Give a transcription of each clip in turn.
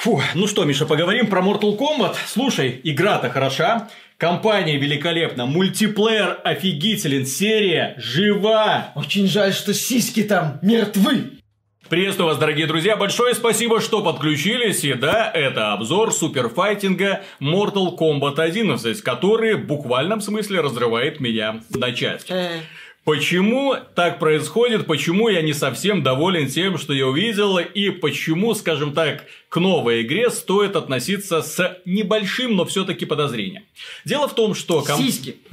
Фу, ну что, Миша, поговорим про Mortal Kombat? Слушай, игра-то хороша, компания великолепна, мультиплеер офигителен, серия жива. Очень жаль, что сиськи там мертвы. Приветствую вас, дорогие друзья, большое спасибо, что подключились, и да, это обзор суперфайтинга Mortal Kombat 11, который в буквальном смысле разрывает меня на части. Почему так происходит, почему я не совсем доволен тем, что я увидел, и почему, скажем так, к новой игре стоит относиться с небольшим, но все-таки подозрением. Дело в том, что... ком- Сиськи.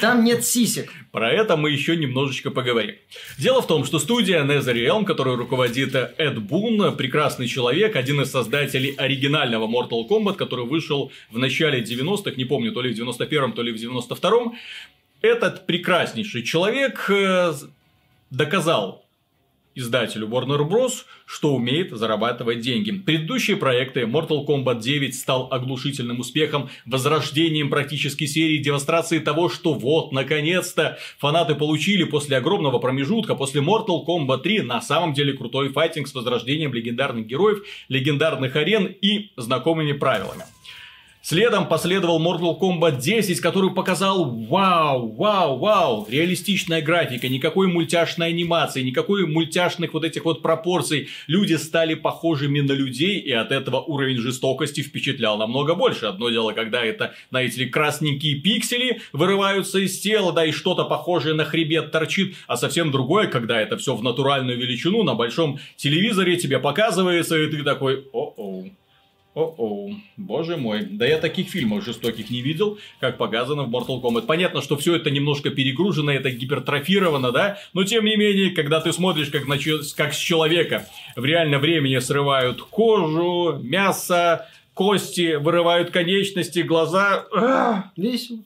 Там нет сисек. Про это мы еще немножечко поговорим. Дело в том, что студия NetherRealm, которую руководит Эд Бун, прекрасный человек, один из создателей оригинального Mortal Kombat, который вышел в начале 90-х, не помню, то ли в 91-м, то ли в 92-м, этот прекраснейший человек э, доказал издателю Warner Bros., что умеет зарабатывать деньги. Предыдущие проекты Mortal Kombat 9 стал оглушительным успехом, возрождением практически серии, демонстрацией того, что вот, наконец-то, фанаты получили после огромного промежутка, после Mortal Kombat 3, на самом деле крутой файтинг с возрождением легендарных героев, легендарных арен и знакомыми правилами. Следом последовал Mortal Kombat 10, который показал вау, вау, вау, реалистичная графика, никакой мультяшной анимации, никакой мультяшных вот этих вот пропорций. Люди стали похожими на людей, и от этого уровень жестокости впечатлял намного больше. Одно дело, когда это, знаете ли, красненькие пиксели вырываются из тела, да, и что-то похожее на хребет торчит, а совсем другое, когда это все в натуральную величину на большом телевизоре тебе показывается, и ты такой, о-оу. О-оу, боже мой. Да я таких фильмов жестоких не видел, как показано в Mortal Kombat. Понятно, что все это немножко перегружено, это гипертрофировано, да? Но тем не менее, когда ты смотришь, как, на как с человека в реальном времени срывают кожу, мясо, кости, вырывают конечности, глаза. ах, Весело.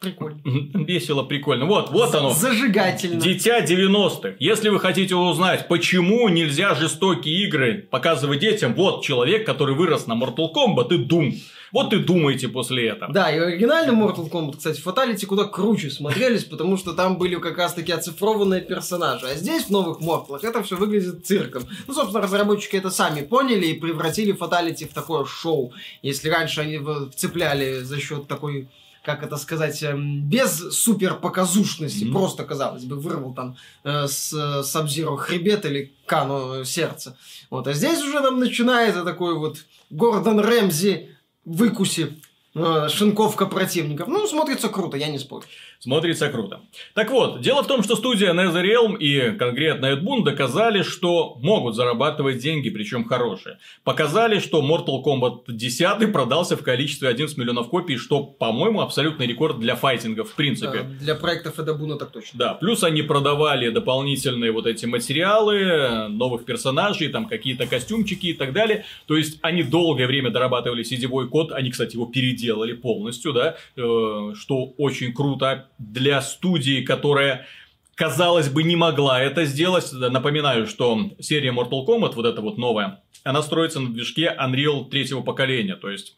Прикольно. Весело, прикольно. Вот, вот оно. Зажигательно. Дитя 90-х. Если вы хотите узнать, почему нельзя жестокие игры показывать детям, вот человек, который вырос на Mortal Kombat и Doom. Вот и думайте после этого. Да, и оригинальный Mortal Kombat, кстати, Fatality куда круче смотрелись, потому что там были как раз таки оцифрованные персонажи. А здесь, в новых Mortal, это все выглядит цирком. Ну, собственно, разработчики это сами поняли и превратили Fatality в такое шоу. Если раньше они вцепляли за счет такой как это сказать, эм, без супер показушности, Мгм. просто, казалось бы, вырвал там э, с Сабзиро хребет или Кану сердце. Вот, а здесь уже там начинается такой вот Гордон Рэмзи выкуси э, шинковка противников. Ну, смотрится круто, я не спорю. Смотрится круто. Так вот, дело в том, что студия NetherRealm и конкретно Бун доказали, что могут зарабатывать деньги, причем хорошие. Показали, что Mortal Kombat 10 продался в количестве 11 миллионов копий, что, по-моему, абсолютный рекорд для файтинга в принципе. Э, Для проектов Эдабуна так точно. Да, плюс они продавали дополнительные вот эти материалы, новых персонажей, там какие-то костюмчики и так далее. То есть они долгое время дорабатывали сетевой код, они, кстати, его переделали полностью, да, э, что очень круто для студии, которая казалось бы, не могла это сделать. Напоминаю, что серия Mortal Kombat, вот эта вот новая, она строится на движке Unreal третьего поколения, то есть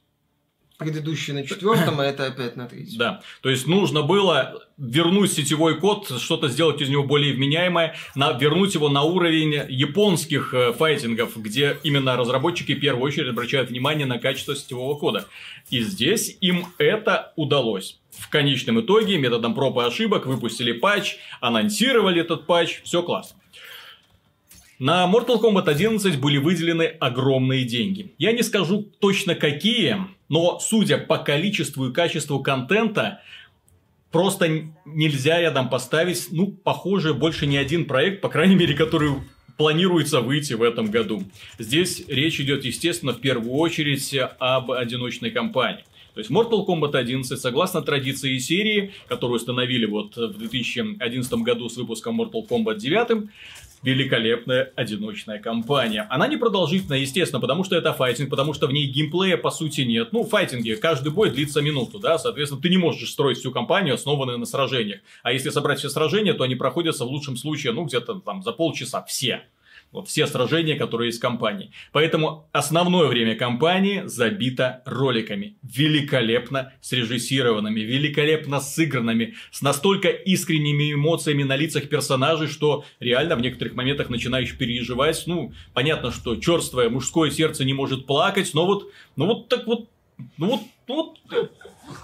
Предыдущий на четвертом, а это опять на третьем. да, то есть нужно было вернуть сетевой код, что-то сделать из него более вменяемое, на, вернуть его на уровень японских э, файтингов, где именно разработчики в первую очередь обращают внимание на качество сетевого кода. И здесь им это удалось. В конечном итоге методом проб и ошибок выпустили патч, анонсировали этот патч, все классно. На Mortal Kombat 11 были выделены огромные деньги. Я не скажу точно какие, но судя по количеству и качеству контента, просто нельзя рядом поставить, ну, похоже, больше ни один проект, по крайней мере, который планируется выйти в этом году. Здесь речь идет, естественно, в первую очередь об одиночной кампании. То есть Mortal Kombat 11, согласно традиции серии, которую установили вот в 2011 году с выпуском Mortal Kombat 9, великолепная одиночная кампания. Она не продолжительная, естественно, потому что это файтинг, потому что в ней геймплея по сути нет. Ну, в файтинге каждый бой длится минуту, да, соответственно, ты не можешь строить всю кампанию, основанную на сражениях. А если собрать все сражения, то они проходятся в лучшем случае, ну, где-то там за полчаса все. Вот все сражения, которые есть в кампании. Поэтому основное время кампании забито роликами. Великолепно срежиссированными, великолепно сыгранными, с настолько искренними эмоциями на лицах персонажей, что реально в некоторых моментах начинаешь переживать. Ну, понятно, что черствое мужское сердце не может плакать, но вот, ну вот так вот, ну вот, ну вот,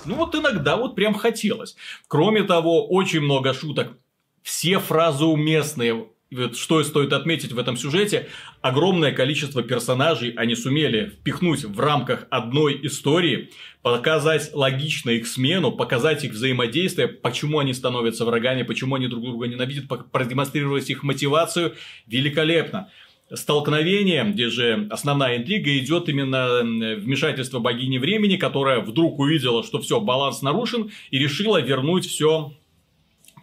ну вот иногда вот прям хотелось. Кроме того, очень много шуток. Все фразы уместные, вот что стоит отметить в этом сюжете, огромное количество персонажей они сумели впихнуть в рамках одной истории, показать логично их смену, показать их взаимодействие, почему они становятся врагами, почему они друг друга ненавидят, продемонстрировать их мотивацию. Великолепно столкновение, где же основная интрига идет именно вмешательство богини времени, которая вдруг увидела, что все, баланс нарушен, и решила вернуть все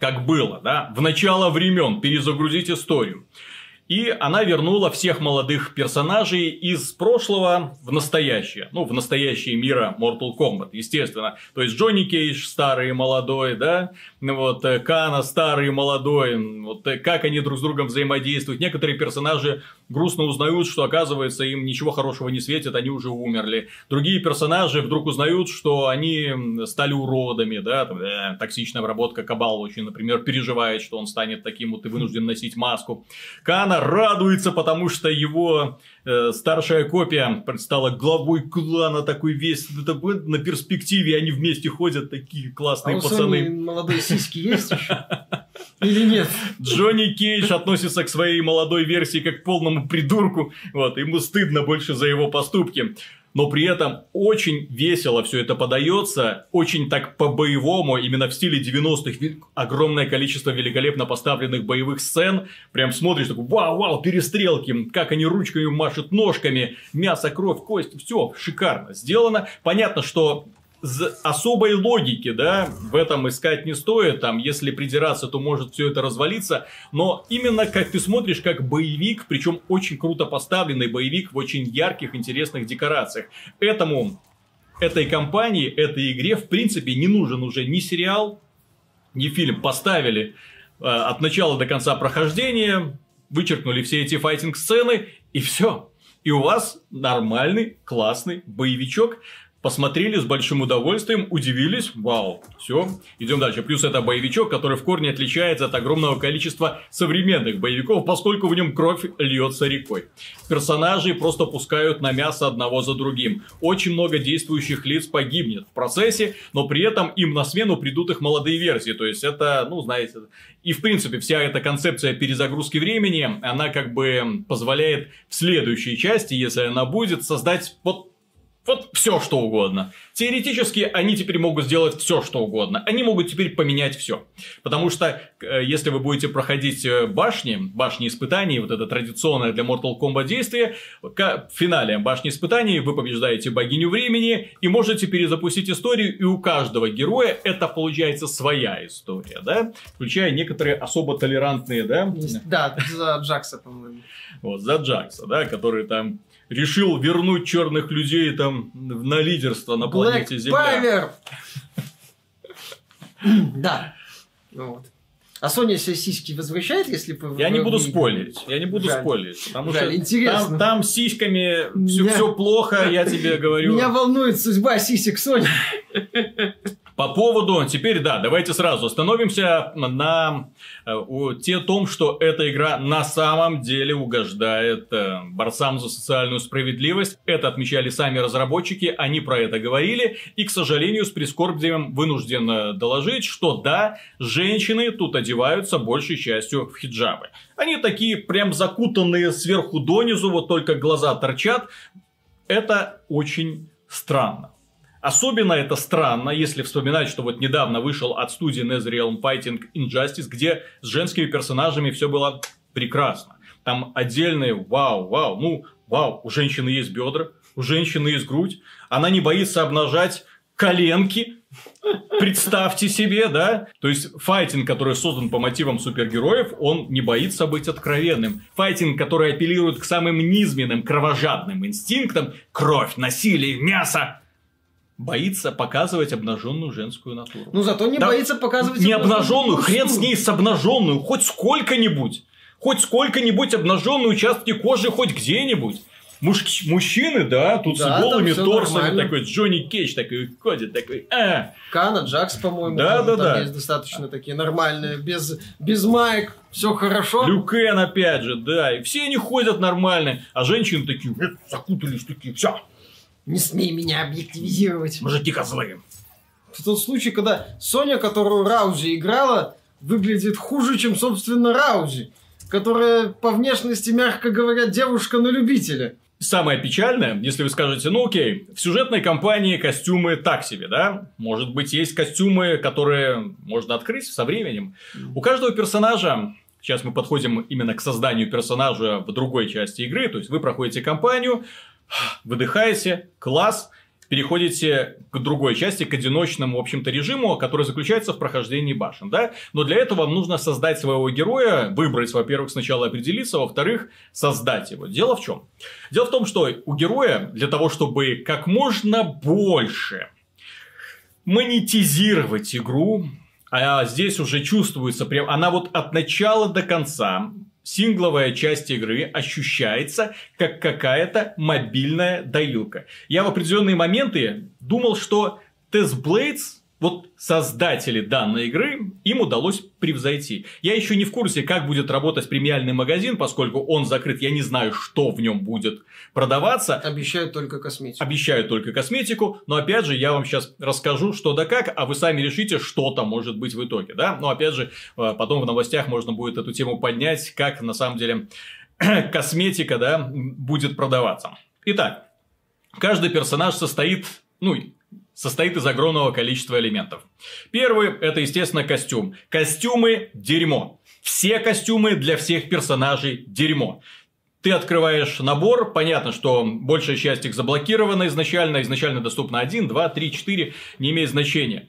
как было, да, в начало времен, перезагрузить историю. И она вернула всех молодых персонажей из прошлого в настоящее. Ну, в настоящее мира Mortal Kombat, естественно. То есть Джонни Кейдж старый и молодой, да? Вот э, Кана старый и молодой. Вот э, как они друг с другом взаимодействуют. Некоторые персонажи грустно узнают, что оказывается им ничего хорошего не светит, они уже умерли. Другие персонажи вдруг узнают, что они стали уродами, да? Э, токсичная обработка Кабал очень, например, переживает, что он станет таким вот и вынужден носить маску. Кана радуется, потому что его э, старшая копия стала главой клана, такой весь это, на перспективе, они вместе ходят, такие классные а у пацаны. Сони молодой сиськи есть еще? Или нет? Джонни Кейдж относится к своей молодой версии как к полному придурку, вот, ему стыдно больше за его поступки но при этом очень весело все это подается, очень так по-боевому, именно в стиле 90-х, огромное количество великолепно поставленных боевых сцен, прям смотришь, такой, вау-вау, перестрелки, как они ручками машут ножками, мясо, кровь, кость, все шикарно сделано. Понятно, что особой логики, да, в этом искать не стоит, там, если придираться, то может все это развалиться, но именно как ты смотришь, как боевик, причем очень круто поставленный боевик в очень ярких, интересных декорациях. Этому, этой компании, этой игре, в принципе, не нужен уже ни сериал, ни фильм. Поставили э, от начала до конца прохождения, вычеркнули все эти файтинг-сцены, и все. И у вас нормальный, классный боевичок, посмотрели с большим удовольствием, удивились, вау, все, идем дальше. Плюс это боевичок, который в корне отличается от огромного количества современных боевиков, поскольку в нем кровь льется рекой. Персонажи просто пускают на мясо одного за другим. Очень много действующих лиц погибнет в процессе, но при этом им на смену придут их молодые версии. То есть это, ну, знаете, и в принципе вся эта концепция перезагрузки времени, она как бы позволяет в следующей части, если она будет, создать вот вот все, что угодно. Теоретически они теперь могут сделать все, что угодно. Они могут теперь поменять все. Потому что, э, если вы будете проходить э, башни, башни испытаний, вот это традиционное для Mortal Kombat действие, в финале башни испытаний вы побеждаете богиню времени и можете перезапустить историю, и у каждого героя это получается своя история, да? Включая некоторые особо толерантные, да? Да, за Джакса, по-моему. Вот, за Джакса, да, который там решил вернуть черных людей там на лидерство на планете Земля. Да. Вот. А Sony себе сиськи возвращает, если вы... Я не буду спойлерить. Я не буду Жаль. спойлерить. Потому Жаль, что интересно. Там, там сиськами Меня... все, плохо, я тебе говорю. Меня волнует судьба сисек Sony. По поводу, теперь да, давайте сразу остановимся на э, те том, что эта игра на самом деле угождает э, борцам за социальную справедливость. Это отмечали сами разработчики, они про это говорили. И, к сожалению, с прискорбием вынужден доложить, что да, женщины тут одеваются большей частью в хиджабы. Они такие прям закутанные сверху донизу, вот только глаза торчат. Это очень странно. Особенно это странно, если вспоминать, что вот недавно вышел от студии NetherRealm Fighting Injustice, где с женскими персонажами все было прекрасно. Там отдельные вау, вау, ну, вау, у женщины есть бедра, у женщины есть грудь, она не боится обнажать коленки, Представьте себе, да? То есть, файтинг, который создан по мотивам супергероев, он не боится быть откровенным. Файтинг, который апеллирует к самым низменным, кровожадным инстинктам, кровь, насилие, мясо, боится показывать обнаженную женскую натуру. Ну, зато не да, боится показывать не обнаженную, хрен с ней с обнаженную, хоть сколько-нибудь. хоть сколько-нибудь обнаженные участки кожи хоть где-нибудь. Муж... Мужчины, да, тут Да, с голыми торсами нормально. такой, Джонни Кейдж такой ходит, такой, а, Кана, Джакс, по-моему, Да, тоже да, там да. есть достаточно такие нормальные, без, без маек, все хорошо. Люкен опять же, да, и все они ходят нормально, а женщины такие, «Э, закутались такие, все, Не смей меня объективизировать. мужики козлы. В тот случай, когда Соня, которую Раузи играла, выглядит хуже, чем, собственно, Раузи, которая по внешности, мягко говоря, девушка на любителя. Самое печальное, если вы скажете, ну окей, в сюжетной кампании костюмы так себе, да? Может быть, есть костюмы, которые можно открыть со временем. У каждого персонажа, сейчас мы подходим именно к созданию персонажа в другой части игры, то есть вы проходите кампанию, выдыхаете, класс, переходите к другой части, к одиночному, в общем-то, режиму, который заключается в прохождении башен, да? Но для этого вам нужно создать своего героя, выбрать, во-первых, сначала определиться, во-вторых, создать его. Дело в чем? Дело в том, что у героя, для того, чтобы как можно больше монетизировать игру, а здесь уже чувствуется, прям, она вот от начала до конца, сингловая часть игры ощущается как какая-то мобильная доилка. Я в определенные моменты думал, что Test Blades, вот создатели данной игры, им удалось превзойти. Я еще не в курсе, как будет работать премиальный магазин, поскольку он закрыт, я не знаю, что в нем будет продаваться. Обещают только косметику. Обещают только косметику, но опять же, я вам сейчас расскажу, что да как, а вы сами решите, что там может быть в итоге, да? Но опять же, э, потом в новостях можно будет эту тему поднять, как на самом деле косметика, да, будет продаваться. Итак, каждый персонаж состоит, ну, состоит из огромного количества элементов. Первый – это, естественно, костюм. Костюмы – дерьмо. Все костюмы для всех персонажей – дерьмо. Ты открываешь набор, понятно, что большая часть их заблокирована изначально, изначально доступно 1, 2, 3, 4, не имеет значения.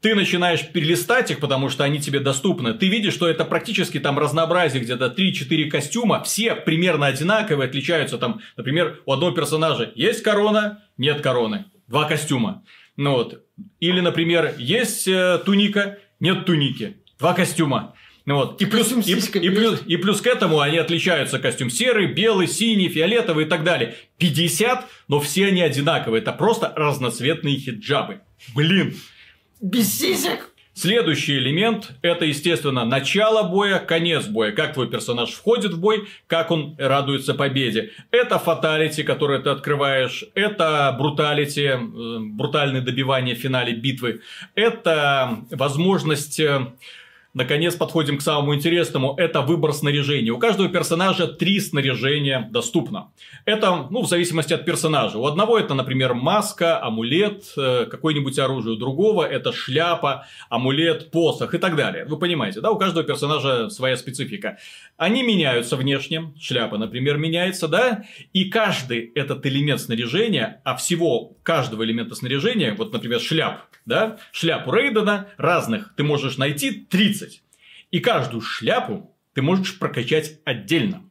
Ты начинаешь перелистать их, потому что они тебе доступны. Ты видишь, что это практически там разнообразие, где-то 3-4 костюма, все примерно одинаковые, отличаются там, например, у одного персонажа есть корона, нет короны, два костюма. Ну вот. Или, например, есть э, туника, нет туники, два костюма. Ну вот. И, плюс, и, и плюс, и плюс к этому они отличаются. Костюм серый, белый, синий, фиолетовый и так далее. 50, но все они одинаковые. Это просто разноцветные хиджабы. Блин. Без сисек! Следующий элемент – это, естественно, начало боя, конец боя. Как твой персонаж входит в бой, как он радуется победе. Это фаталити, которое ты открываешь. Это бруталити, э, брутальное добивание в финале битвы. Это возможность... Наконец подходим к самому интересному. Это выбор снаряжения. У каждого персонажа три снаряжения доступно. Это, ну, в зависимости от персонажа. У одного это, например, маска, амулет, э, какое-нибудь оружие. У другого это шляпа, амулет, посох и так далее. Вы понимаете, да? У каждого персонажа своя специфика. Они меняются внешне. Шляпа, например, меняется, да? И каждый этот элемент снаряжения, а всего каждого элемента снаряжения, вот, например, шляп, да? Шляпу Рейдена разных ты можешь найти 30. И каждую шляпу ты можешь прокачать отдельно.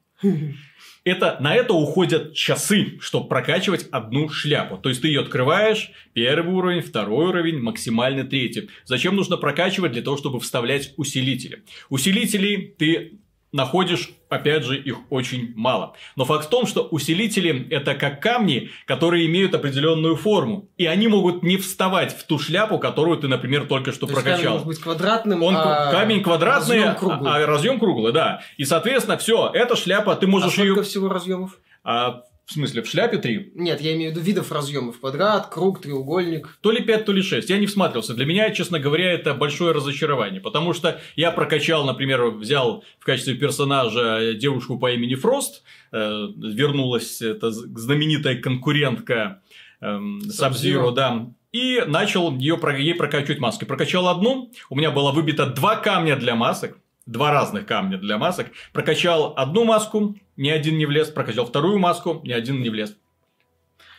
Это, на это уходят часы, чтобы прокачивать одну шляпу. То есть ты ее открываешь, первый уровень, второй уровень, максимально третий. Зачем нужно прокачивать? Для того, чтобы вставлять усилители. Усилителей ты находишь, опять же, их очень мало. Но факт в том, что усилители это как камни, которые имеют определенную форму. И они могут не вставать в ту шляпу, которую ты, например, только что То есть камень прокачал. может быть квадратным, Он а камень квадратный, разъем круглый. а, а разъем круглый, да. И, соответственно, все, эта шляпа, ты А можешь сколько ее. всего разъемов? В смысле, в шляпе три. Нет, я имею в виду видов разъемов. Квадрат, круг, треугольник. То ли 5, то ли 6. Я не всматривался. Для меня, честно говоря, это большое разочарование. Потому что я прокачал, например, взял в качестве персонажа девушку по имени Фрост. э, вернулась эта знаменитая конкурентка эм, Сабзиро, да. И начал ее, ей прокачивать маски. Прокачал одну, у меня было выбито два камня для масок. Два разных камня для масок. Прокачал одну маску, ни один не влез. Прокачал вторую маску, ни один не влез.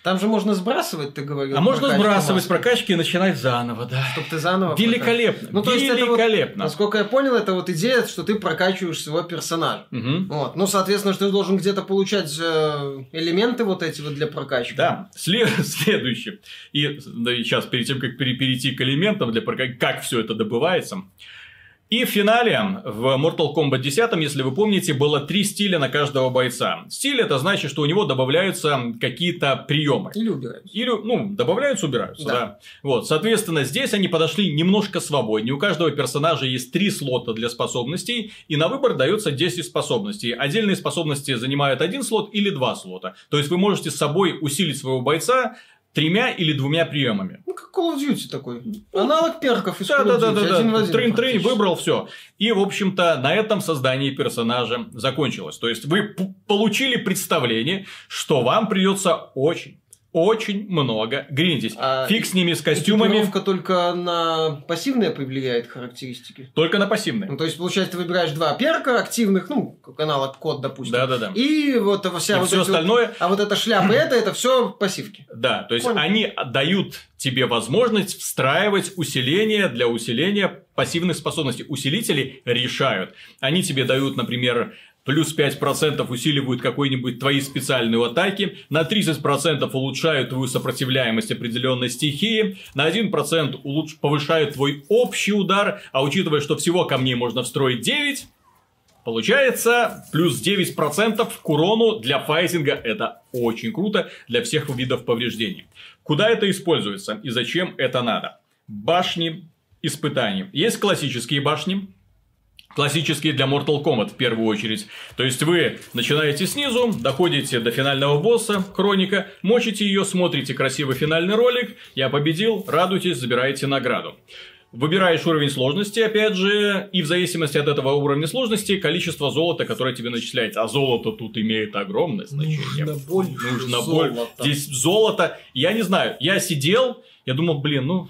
Там же можно сбрасывать, ты говорил. А можно сбрасывать маски, прокачки и начинать заново, да. Чтоб ты заново Великолепно. Ну, то есть это вот- Великолепно. Насколько я понял, это вот идея, что ты прокачиваешь своего персонажа. Мгм. Вот. Ну, соответственно, что ты должен где-то получать э, элементы вот эти вот для прокачки. Да, Сле- следующее. И, да, сейчас, перед тем, как пере- перейти к элементам, для прока- как все это добывается, И в финале в Mortal Kombat 10, если вы помните, было три стиля на каждого бойца. Стиль это значит, что у него добавляются какие-то приемы. Или убираются. Или, ну, добавляются, убираются, да. Да. Вот, соответственно, здесь они подошли немножко свободнее. У каждого персонажа есть три слота для способностей, и на выбор дается 10 способностей. Отдельные способности занимают один слот или два слота. То есть вы можете с собой усилить своего бойца тремя или двумя приемами. Ну, как Call of Duty такой. Аналог перков из Да, Call да, of да, Duty. да, один в да. один фактически. выбрал все. И, в общем-то, на этом создание персонажа закончилось. То есть вы получили представление, что вам придется очень, очень много гриндить. А Фиг с ними, с костюмами. Экипировка только на пассивные повлияет характеристики. Только на пассивные. Ну, то есть, получается, ты выбираешь два перка активных, ну, как аналог код, допустим. Да-да-да. И вот вся И вот все эти вот- остальное, А вот эта шляпа, это, это все пассивки. да, то есть Понял. они дают тебе возможность встраивать усиление для усиления пассивных способностей. Усилители решают. Они тебе дают, например, плюс 5% усиливают какой-нибудь твои специальные атаки, на 30% улучшают твою сопротивляемость определенной стихии, на 1% улуч- повышают твой общий удар, а учитывая, что всего камней можно встроить 9, Получается, плюс 9% к урону для файтинга. Это очень круто для всех видов повреждений. Куда это используется и зачем это надо? Башни испытаний. Есть классические башни, Классические для Mortal Kombat в первую очередь. То есть вы начинаете снизу, доходите до финального босса, Хроника, мочите ее, смотрите красивый финальный ролик, я победил, радуйтесь, забираете награду. Выбираешь уровень сложности, опять же, и в зависимости от этого уровня сложности, количество золота, которое тебе начисляется. А золото тут имеет огромное значение. Нужно больше Нужно золота. Здесь золото. Я не знаю, я сидел, я думал, блин, ну,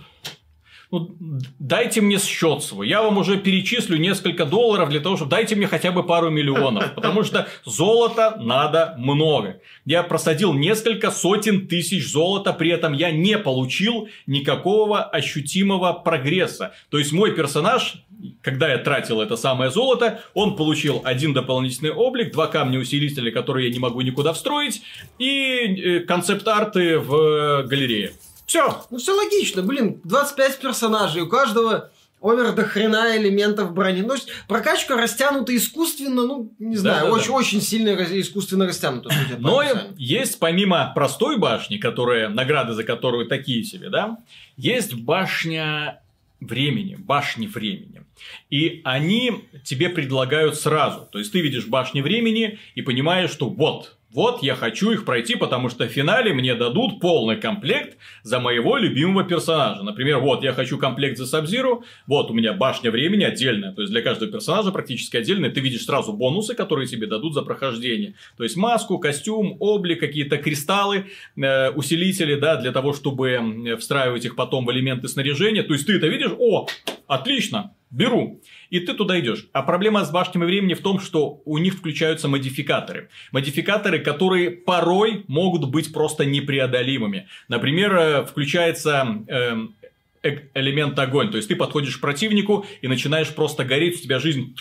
ну, дайте мне счет свой. Я вам уже перечислю несколько долларов для того, чтобы дайте мне хотя бы пару миллионов. Потому что золота надо много. Я просадил несколько сотен тысяч золота, при этом я не получил никакого ощутимого прогресса. То есть мой персонаж, когда я тратил это самое золото, он получил один дополнительный облик, два камня усилителя, которые я не могу никуда встроить, и э, концепт-арты в э, галерее. Все. Ну, все логично, блин, 25 персонажей, у каждого овер до хрена элементов брони. Ну, прокачка растянута искусственно, ну, не знаю, Да-да-да. очень, очень сильно искусственно растянута. судя по Но описанию. есть помимо простой башни, которая, награды за которую такие себе, да, есть башня времени, башни времени. И они тебе предлагают сразу. То есть ты видишь башни времени и понимаешь, что вот, вот я хочу их пройти, потому что в финале мне дадут полный комплект за моего любимого персонажа. Например, вот я хочу комплект за Сабзиру, вот у меня башня времени отдельная, то есть для каждого персонажа практически отдельная, ты видишь сразу бонусы, которые тебе дадут за прохождение. То есть маску, костюм, облик, какие-то кристаллы, э, усилители, да, для того, чтобы встраивать их потом в элементы снаряжения. То есть ты это видишь, о, отлично, беру. И ты туда идешь. А проблема с башнями времени в том, что у них включаются модификаторы. Модификаторы, которые порой могут быть просто непреодолимыми. Например, э, включается эм, э- элемент огонь. То есть ты подходишь к противнику и начинаешь просто гореть, у тебя жизнь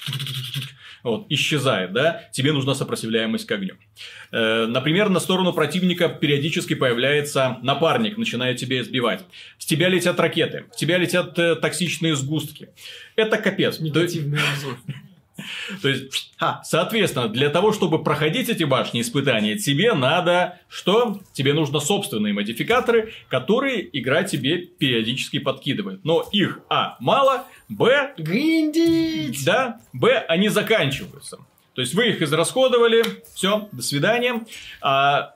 вот, исчезает, да, тебе нужна сопротивляемость к огню. Э, например, на сторону противника периодически появляется напарник, начинает тебя избивать. С тебя летят ракеты, с тебя летят э, токсичные сгустки. Это капец. Негативный обзор. То есть, ха, соответственно, для того, чтобы проходить эти башни испытания, тебе надо что? Тебе нужно собственные модификаторы, которые игра тебе периодически подкидывает. Но их, а, мало, б, Гриндить! да, б, они заканчиваются. То есть, вы их израсходовали, все, до свидания. А,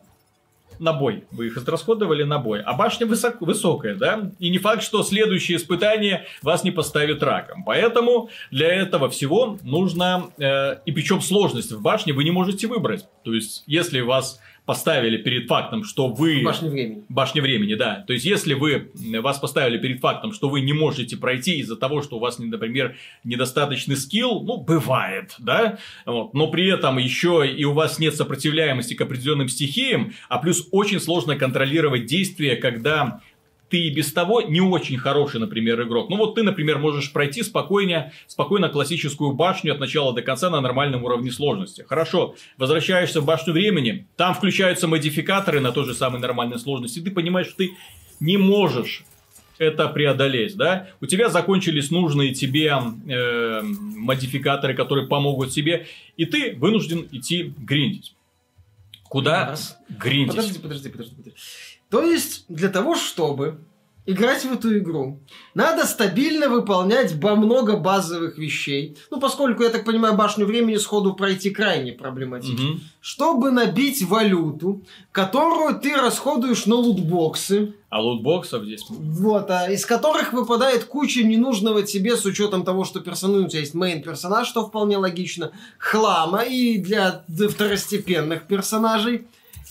на бой. Вы их израсходовали на бой. А башня высок- высокая, да? И не факт, что следующее испытание вас не поставит раком. Поэтому для этого всего нужно... э, и причем сложность в башне вы не можете выбрать. То есть, если вас поставили перед фактом, что вы... Башня времени. Башня времени, да. То есть, если вы вас поставили перед фактом, что вы не можете пройти из-за того, что у вас, например, недостаточный скилл, ну, бывает, да, вот, но при этом еще и у вас нет сопротивляемости к определенным стихиям, а плюс очень сложно контролировать действия, когда ты и без того не очень хороший, например, игрок. Ну вот ты, например, можешь пройти спокойно, спокойно классическую башню от начала до конца на нормальном уровне сложности. Хорошо, возвращаешься в башню времени, там включаются модификаторы на той же самой нормальной сложности, и ты понимаешь, что ты не можешь это преодолеть, да? У тебя закончились нужные тебе э, модификаторы, которые помогут тебе, и ты вынужден идти гриндить. Куда Раз. гриндить? Подожди, подожди, подожди, подожди. То есть, для того, чтобы играть в эту игру, надо стабильно выполнять много базовых вещей. Ну, поскольку, я так понимаю, башню времени сходу пройти крайне проблематично. Мгм. Чтобы набить валюту, которую ты расходуешь на лутбоксы, А лутбоксов здесь вот, а из которых выпадает куча ненужного тебе с учетом того, что персонаж, у тебя есть мейн персонаж, что вполне логично, хлама и для второстепенных персонажей.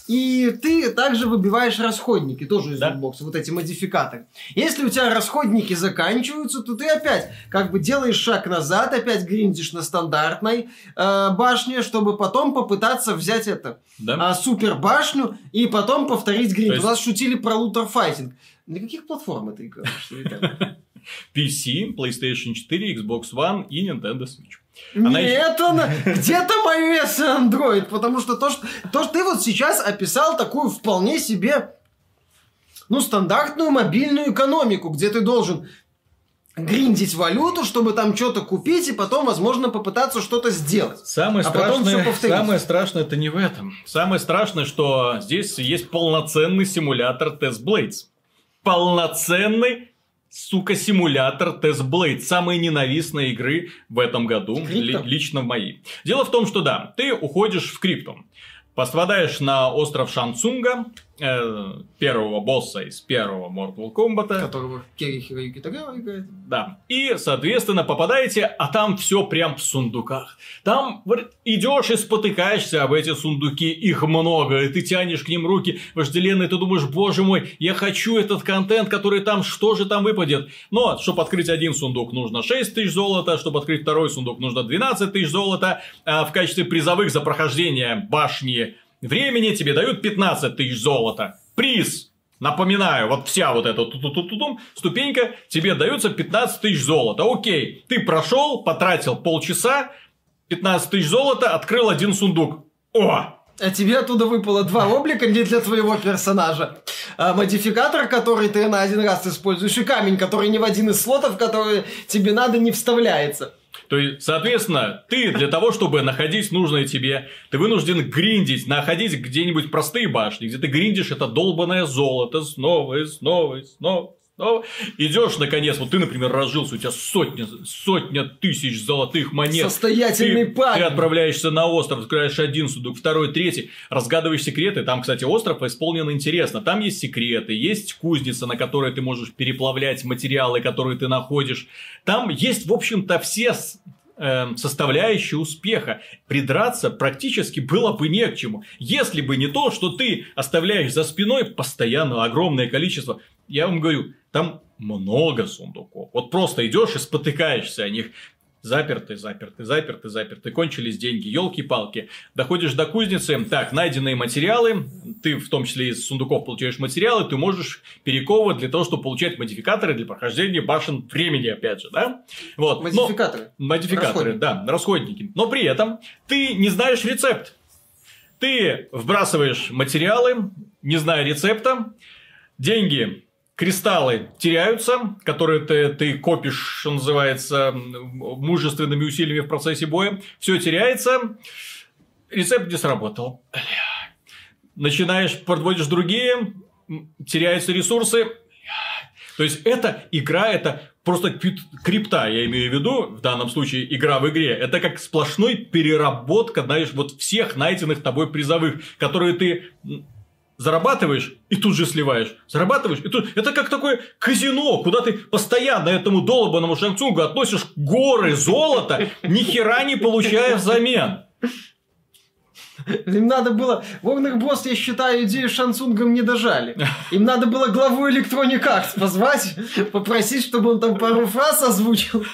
И ты также выбиваешь расходники, тоже из Да. лутбокса, вот эти модификаторы. Если у тебя расходники заканчиваются, то ты опять как бы делаешь шаг назад, опять гриндишь на стандартной э, башне, чтобы потом попытаться взять это да? а, супер башню и потом повторить гринд. Есть- У нас шутили про лутер файтинг. На каких платформах ты играешь? PC, PlayStation 4, Xbox One и Nintendo Switch. Она Нет, он где-то iOS и Android, потому что то, что то, что ты вот сейчас описал такую вполне себе ну, стандартную мобильную экономику, где ты должен гриндить валюту, чтобы там что-то купить и потом, возможно, попытаться что-то сделать. Самое А страшное, самое страшное это не в этом. Самое страшное, что здесь есть полноценный симулятор Test Blades. Полноценный, сука, симулятор Test Blades. Самые ненавистные игры в этом году, ли- лично в мои. Дело в том, что да, ты уходишь в крипту. Попадаешь на остров Шансунга, э, первого босса из первого Mortal Kombat. Которого Керри Хироюки Тагава играет. Да. И, соответственно, попадаете, а там все прям в сундуках. Там идешь и спотыкаешься об эти сундуки, их много, и ты тянешь к ним руки вожделенные, ты думаешь, боже мой, я хочу этот контент, который там, что же там выпадет. Но, чтобы открыть один сундук, нужно 6 тысяч золота, чтобы открыть второй сундук, нужно 12 тысяч золота. А в качестве призовых за прохождение башни времени тебе дают 15 тысяч золота. Приз! Напоминаю, вот вся вот эта ту-ту-ту-тум ступенька, тебе дается 15 тысяч золота. Окей, ты прошел, потратил полчаса, 15 тысяч золота, открыл один сундук. О! А тебе оттуда выпало два облика не для твоего персонажа. А, модификатор, который ты на один раз используешь, и камень, который ни в один из слотов, который тебе надо, не вставляется. То есть, соответственно, ты для того, чтобы находить нужное тебе, ты вынужден гриндить, находить где-нибудь простые башни, где ты гриндишь это долбанное золото снова и снова и снова. Снова. Идешь, наконец, вот ты, например, разжился, у тебя сотня, сотня тысяч золотых монет. Состоятельный ты, парень. Ты отправляешься на остров, открываешь один сундук, второй, третий, разгадываешь секреты. Там, кстати, остров исполнен интересно. Там есть секреты, есть кузница, на которой ты можешь переплавлять материалы, которые ты находишь. Там есть, в общем-то, все эм, составляющие успеха. Придраться практически было бы не к чему. Если бы не то, что ты оставляешь за спиной постоянно огромное количество. Я вам говорю, там много сундуков. Вот просто идешь и спотыкаешься о них. Заперты, заперты, заперты, заперты. Кончились деньги, елки-палки. Доходишь до кузницы. Так, найденные материалы. Ты в том числе из сундуков получаешь материалы. Ты можешь перековывать для того, чтобы получать модификаторы для прохождения башен времени, опять же, да? Вот. Но- Модификаторы. Модификаторы, Расходники. да, расходники. Но при этом ты не знаешь рецепт. Ты вбрасываешь материалы, не зная рецепта, деньги, кристаллы теряются, которые ты, ты копишь, что называется, мужественными усилиями в процессе боя. Все теряется, рецепт не сработал. Начинаешь, подводишь другие, теряются ресурсы. То есть, эта игра, это просто крипта, я имею в виду, в данном случае игра в игре. Это как сплошной переработка, знаешь, вот всех найденных тобой призовых, которые ты зарабатываешь и тут же сливаешь. Зарабатываешь и тут... Это как такое казино, куда ты постоянно этому долбанному шанцугу относишь горы золота, ни хера не получая взамен. Им надо было... Warner Bros, я считаю, идею Шансунгом не дожали. Им надо было главу Electronic Arts позвать, попросить, чтобы он там пару фраз озвучил.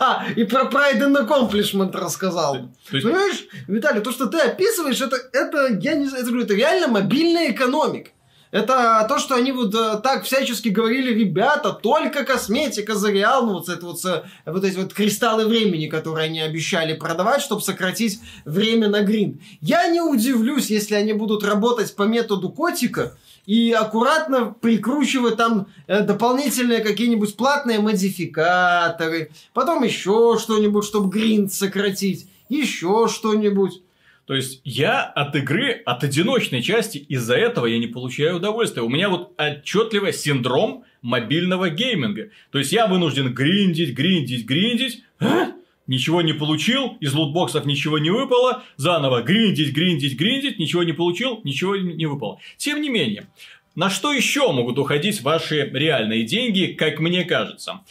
А, и про Pride and Accomplishment рассказал. Понимаешь, Виталий, то, что ты описываешь, это, это я не это, это реально мобильная экономика. Это то, что они вот э, так всячески говорили, ребята, только косметика за реал, ну вот, это вот, вот эти вот кристаллы времени, которые они обещали продавать, чтобы сократить время на грин. Я не удивлюсь, если они будут работать по методу котика, и аккуратно прикручивать там э, дополнительные какие-нибудь платные модификаторы, потом еще что-нибудь, чтобы гринд сократить, еще что-нибудь. То есть я от игры, от одиночной части, из-за этого я не получаю удовольствия. У меня вот отчетливо синдром мобильного гейминга. То есть я вынужден гриндить, гриндить, гриндить. А? Ничего не получил, из лутбоксов ничего не выпало, заново гриндить, гриндить, гриндить, ничего не получил, ничего не выпало. Тем не менее, на что еще могут уходить ваши реальные деньги, как мне кажется?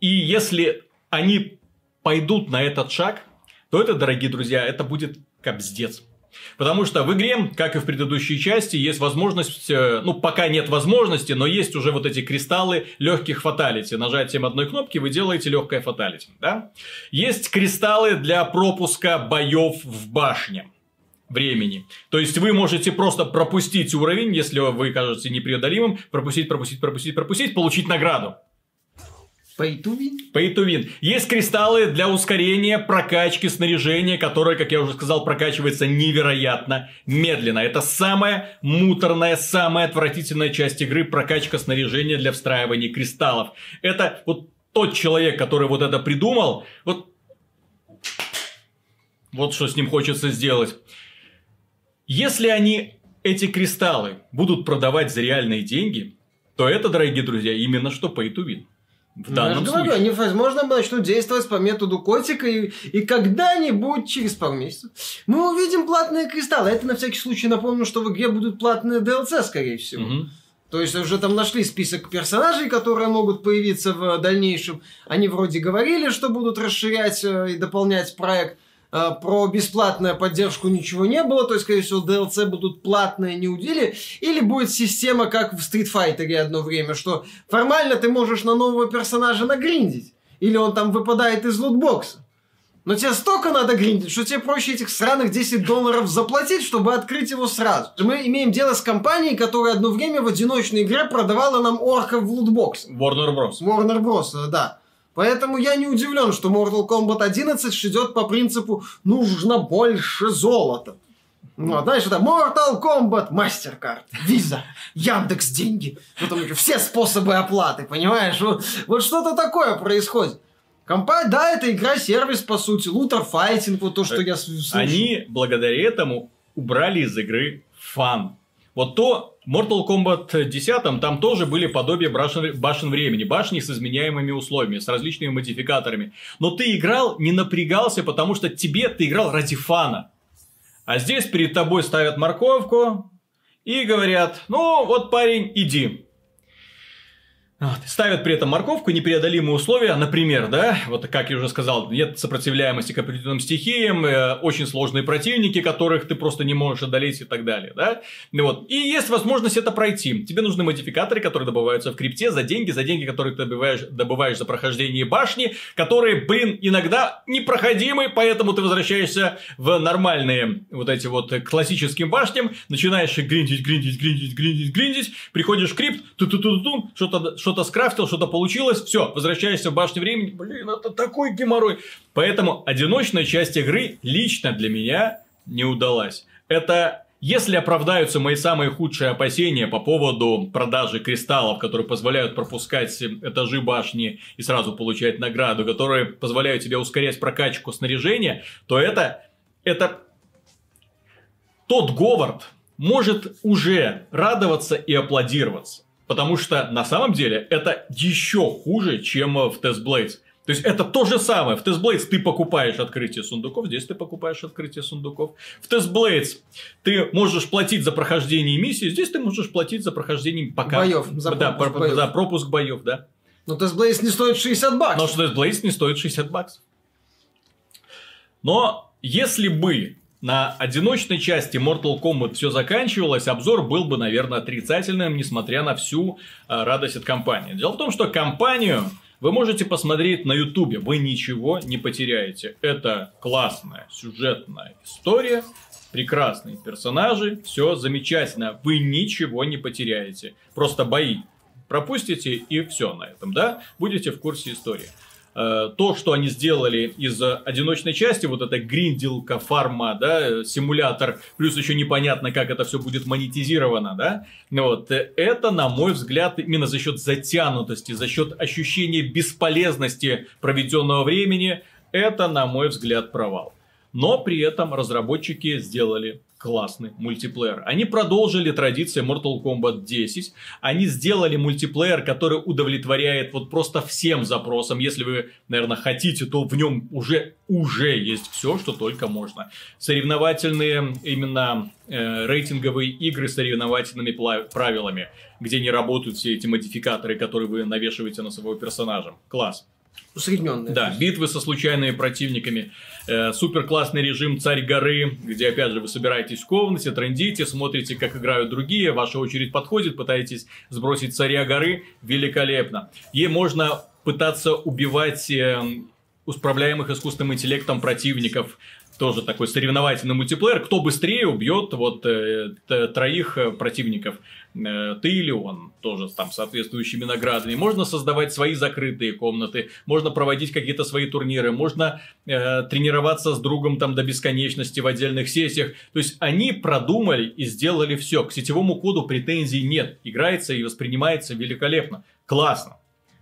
И если они пойдут на этот шаг, то это, дорогие друзья, это будет капздец. Потому что в игре, как и в предыдущей части, есть возможность, э, ну пока нет возможности, но есть уже вот эти кристаллы легких фаталити. Нажатием одной кнопки вы делаете легкое фаталити, да? Есть кристаллы для пропуска боев в башне времени. То есть вы можете просто пропустить уровень, если вы кажете непреодолимым, пропустить, пропустить, пропустить, пропустить, получить награду. Pay. Есть кристаллы для ускорения прокачки снаряжения, которое, как я уже сказал, прокачивается невероятно медленно. Это самая муторная, самая отвратительная часть игры прокачка снаряжения для встраивания кристаллов. Это вот тот человек, который вот это придумал, вот вот что с ним хочется сделать. Если они эти кристаллы будут продавать за реальные деньги, то это, дорогие друзья, именно что pay to win. В данном случае. Говорю, они, возможно, начнут действовать по методу котика, и, и когда-нибудь, через пару месяцев, мы увидим платные кристаллы. Это на всякий случай напомню, что в игре будут платные DLC, скорее всего. Угу. То есть уже там нашли список персонажей, которые могут появиться в дальнейшем. Они вроде говорили, что будут расширять э, и дополнять проект. Э, про бесплатную поддержку ничего не было, то есть, скорее всего, DLC будут платные, не удели, или будет система, как в Street Fighter одно время, что формально ты можешь на нового персонажа нагриндить, или он там выпадает из лутбокса. Но тебе столько надо гриндить, что тебе проще этих сраных 10 долларов заплатить, чтобы открыть его сразу. Мы имеем дело с компанией, которая одно время в одиночной игре продавала нам орков в лутбокс. Warner Bros. Warner Bros, да. Поэтому я не удивлен, что Mortal Kombat 11 идет по принципу «нужно больше золота». Ну, а знаешь, это Mortal Kombat, MasterCard, Visa, Яндекс деньги. Потом еще все способы оплаты, понимаешь? Вот, вот что-то такое происходит. Компания, да, это игра-сервис, по сути, лутер файтинг, вот то, что я слышу. Они благодаря этому убрали из игры фан. Вот то, Mortal Kombat 10 там тоже были подобия башен, башен времени, башни с изменяемыми условиями, с различными модификаторами. Но ты играл, не напрягался, потому что тебе ты играл ради фана. А здесь перед тобой ставят морковку и говорят, ну вот парень, иди. Ставят при этом морковку, непреодолимые условия, например, да, вот как я уже сказал, нет сопротивляемости к определенным стихиям, э, очень сложные противники, которых ты просто не можешь одолеть и так далее, да, вот, и есть возможность это пройти. Тебе нужны модификаторы, которые добываются в крипте за деньги, за деньги, которые ты добываешь, добываешь за прохождение башни, которые, блин, иногда непроходимы, поэтому ты возвращаешься в нормальные вот эти вот классическим башням, начинаешь гриндить, гриндить, гриндить, гриндить, гриндить, приходишь в крипт, ту-ту-ту-ту, что-то что что-то скрафтил, что-то получилось, все, возвращаешься в башню времени, блин, это такой геморрой. Поэтому одиночная часть игры лично для меня не удалась. Это если оправдаются мои самые худшие опасения по поводу продажи кристаллов, которые позволяют пропускать этажи башни и сразу получать награду, которые позволяют тебе ускорять прокачку снаряжения, то это, это тот Говард может уже радоваться и аплодироваться. Потому что на самом деле это еще хуже, чем в Test Blades. То есть это то же самое. В Test Blades ты покупаешь открытие сундуков, здесь ты покупаешь открытие сундуков. В Test Blades ты можешь платить за прохождение миссии, здесь ты можешь платить за прохождение пока... Боев. За да, пропуск, про, боев. За пропуск боев, да. Но Test Blades не стоит 60 баксов. Но Test Blades не стоит 60 баксов. Но если бы на одиночной части Mortal Kombat все заканчивалось, обзор был бы, наверное, отрицательным, несмотря на всю э, радость от компании. Дело в том, что компанию вы можете посмотреть на Ютубе, вы ничего не потеряете. Это классная сюжетная история, прекрасные персонажи, все замечательно, вы ничего не потеряете. Просто бои пропустите и все на этом, да? Будете в курсе истории. Э, то, что они сделали из одиночной части, вот эта гриндилка, фарма, да, симулятор, плюс еще непонятно, как это все будет монетизировано, да, вот, это, на мой взгляд, именно за счет затянутости, за счет ощущения бесполезности проведенного времени, это, на мой взгляд, провал. Но при этом разработчики сделали классный мультиплеер. Они продолжили традиции Mortal Kombat 10. Они сделали мультиплеер, который удовлетворяет вот просто всем запросам. Если вы, наверное, хотите, то в нем уже, уже есть все, что только можно. Соревновательные именно э, рейтинговые игры с соревновательными правилами, где не работают все эти модификаторы, которые вы навешиваете на своего персонажа. Класс. Усредненные. Да, битвы со случайными противниками. Э, супер классный режим Царь горы, где опять же вы собираетесь в комнате, трендите, смотрите, как играют другие, ваша очередь подходит, пытаетесь сбросить царя горы. Великолепно. И можно пытаться убивать э, управляемых искусственным интеллектом противников тоже такой соревновательный мультиплеер, кто быстрее убьет вот э, троих э, противников, э, ты или он, тоже там соответствующими наградами. Можно создавать свои закрытые комнаты, можно проводить какие-то свои турниры, можно э, тренироваться с другом там до бесконечности в отдельных сессиях. То есть они продумали и сделали все. К сетевому коду претензий нет, играется и воспринимается великолепно, классно.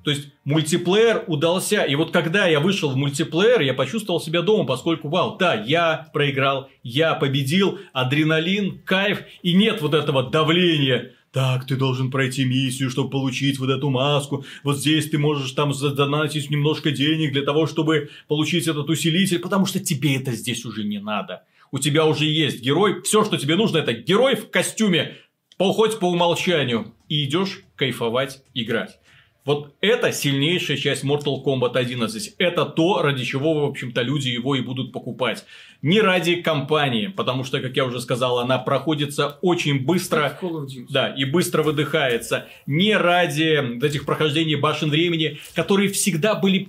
То есть мультиплеер удался. И вот когда я вышел в мультиплеер, я почувствовал себя дома, поскольку, вау, да, я проиграл, я победил, адреналин, кайф, и нет вот этого давления. Так, ты должен пройти миссию, чтобы получить вот эту маску. Вот здесь ты можешь там задонатить немножко денег для того, чтобы получить этот усилитель, потому что тебе это здесь уже не надо. У тебя уже есть герой. Все, что тебе нужно, это герой в костюме, хоть по умолчанию. И идешь кайфовать, играть. Вот это сильнейшая часть Mortal Kombat 11. Это то, ради чего, в общем-то, люди его и будут покупать. Не ради компании, потому что, как я уже сказал, она проходится очень быстро. Да, и быстро выдыхается. Не ради этих прохождений башен времени, которые всегда были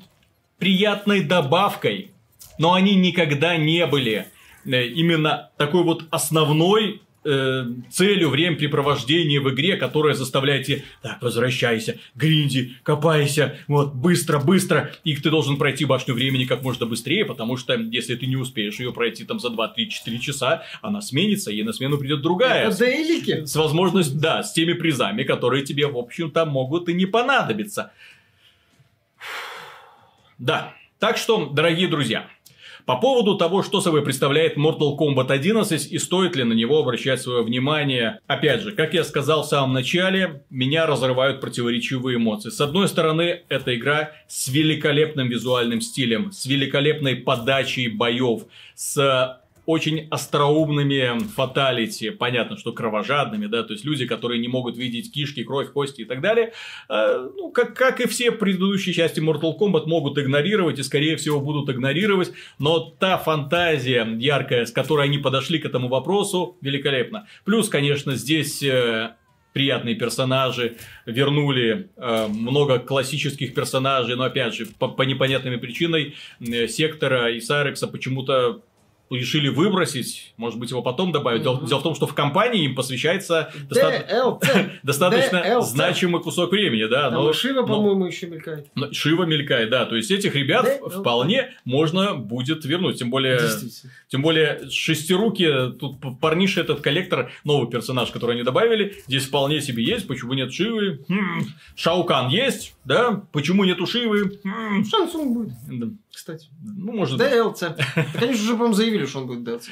приятной добавкой, но они никогда не были э, именно такой вот основной э, целью времяпрепровождения в игре, которая заставляет тебя, так, возвращайся, гринди, копайся, вот, быстро, быстро, и ты должен пройти башню времени как можно быстрее, потому что если ты не успеешь ее пройти там за 2, 3, 4 часа, она сменится, и на смену придет другая. Это дейлики. С возможностью, да, с теми призами, которые тебе, в общем-то, могут и не понадобиться. Да, так что, дорогие друзья, по поводу того, что собой представляет Mortal Kombat 11 и стоит ли на него обращать свое внимание. Опять же, как я сказал в самом начале, меня разрывают противоречивые эмоции. С одной стороны, это игра с великолепным визуальным стилем, с великолепной подачей боев, с очень остроумными фаталити, понятно, что кровожадными, да, то есть люди, которые не могут видеть кишки, кровь, кости и так далее, э, ну, как, как и все предыдущие части Mortal Kombat могут игнорировать и, скорее всего, будут игнорировать, но та фантазия яркая, с которой они подошли к этому вопросу, великолепна. Плюс, конечно, здесь э, приятные персонажи, вернули э, много классических персонажей, но опять же, по, по непонятным причинам э, Сектора и Сайрекса почему-то решили выбросить, может быть, его потом добавить. Mm-hmm. Дело, в том, что в компании им посвящается доста... достаточно значимый кусок времени, да. Там но, Шива, по-моему, еще мелькает. Но Шива мелькает, да. То есть этих ребят вполне можно будет вернуть. Тем более, тем более шестируки, тут парниша этот коллектор, новый персонаж, который они добавили, здесь вполне себе есть. Почему нет Шивы? Хм. Шаукан есть, да? Почему нету Шивы? Хм. Шансун будет. Да кстати. Ну, может DLC. Конечно, уже, по-моему, заявили, что он будет DLC.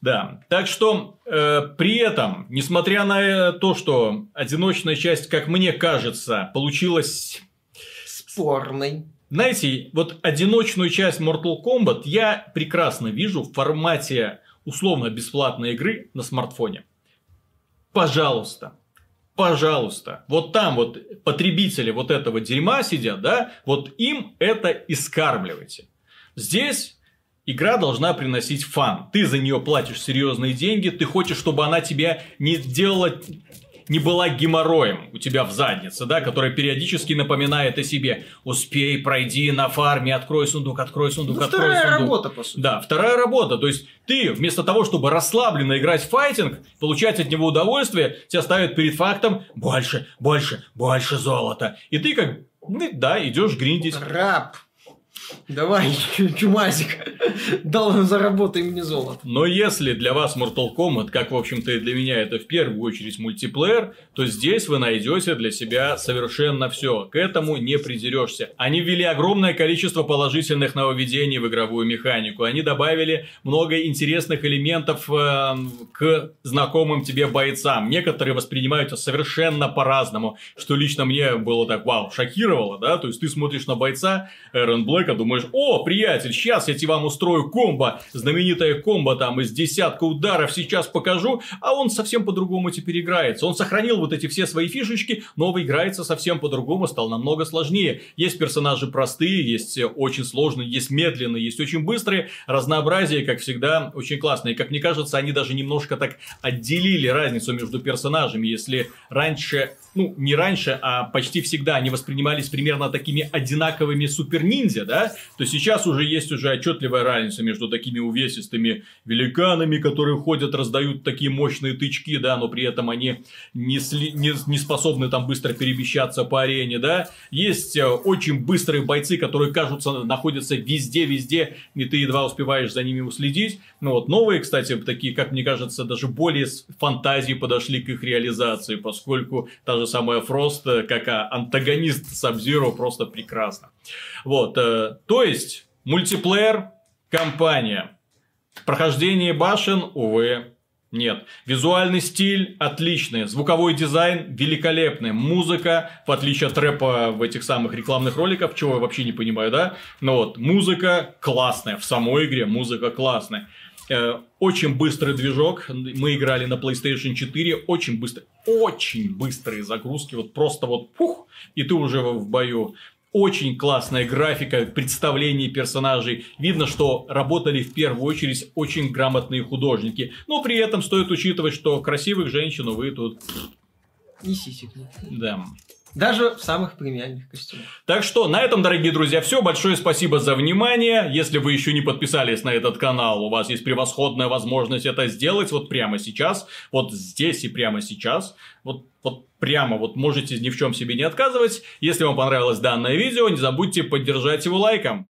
Да, так что э, при этом, несмотря на то, что одиночная часть, как мне кажется, получилась спорной. Знаете, вот одиночную часть Mortal Kombat я прекрасно вижу в формате условно бесплатной игры на смартфоне. Пожалуйста, пожалуйста, вот там вот потребители вот этого дерьма сидят, да, вот им это и скармливайте. Здесь игра должна приносить фан. Ты за нее платишь серьезные деньги, ты хочешь, чтобы она тебя не делала не была геморроем у тебя в заднице, да, которая периодически напоминает о себе. Успей, пройди на фарме, открой сундук, открой сундук, ну, открой вторая сундук. работа, по сути. Да, вторая работа. То есть, ты вместо того, чтобы расслабленно играть в файтинг, получать от него удовольствие, тебя ставят перед фактом больше, больше, больше золота. И ты как, ну, да, идешь гриндить. Раб. Давай, чумазик. Дал заработай мне золото. Но если для вас Mortal Kombat, как, в общем-то, и для меня, это в первую очередь мультиплеер, то здесь вы найдете для себя совершенно все. К этому не придерешься. Они ввели огромное количество положительных нововведений в игровую механику. Они добавили много интересных элементов э, к знакомым тебе бойцам. Некоторые воспринимают это совершенно по-разному, что лично мне было так, вау, шокировало, да? То есть ты смотришь на бойца Эрон Блэка, думаешь, о, приятель, сейчас я тебе вам устрою комбо, знаменитая комбо там из десятка ударов сейчас покажу, а он совсем по-другому теперь играется. Он сохранил вот эти все свои фишечки, но играется совсем по-другому, стал намного сложнее. Есть персонажи простые, есть очень сложные, есть медленные, есть очень быстрые. Разнообразие, как всегда, очень классное. И, как мне кажется, они даже немножко так отделили разницу между персонажами. Если раньше ну, не раньше, а почти всегда они воспринимались примерно такими одинаковыми супер-ниндзя, да, то сейчас уже есть уже отчетливая разница между такими увесистыми великанами, которые ходят, раздают такие мощные тычки, да, но при этом они не, сли, не, не способны там быстро перемещаться по арене, да. Есть э, очень быстрые бойцы, которые, кажутся, находятся везде-везде, и ты едва успеваешь за ними уследить. Ну вот новые, кстати, такие, как мне кажется, даже более с фантазией подошли к их реализации, поскольку та же самая Фрост, э, как антагонист Сабзиро, просто прекрасно. Вот, э, то есть, мультиплеер, компания. Прохождение башен, увы, нет. Визуальный стиль отличный, звуковой дизайн великолепный, музыка, в отличие от рэпа в этих самых рекламных роликах, чего я вообще не понимаю, да? Но вот, музыка классная, в самой игре музыка классная. Э, очень быстрый движок. Мы играли на PlayStation 4. Очень быстро. Очень быстрые загрузки. Вот просто вот пух, и ты уже в бою. Очень классная графика, представление персонажей. Видно, что работали в первую очередь очень грамотные художники. Но при этом стоит учитывать, что красивых женщин, увы, тут... Не сисек. Да. Даже в самых премиальных костюмах. Так что на этом, дорогие друзья, все. Большое спасибо за внимание. Если вы еще не подписались на этот канал, у вас есть превосходная возможность это сделать вот прямо сейчас. Вот здесь и прямо сейчас. Вот, вот прямо вот можете ни в чем себе не отказывать. Если вам понравилось данное видео, не забудьте поддержать его лайком.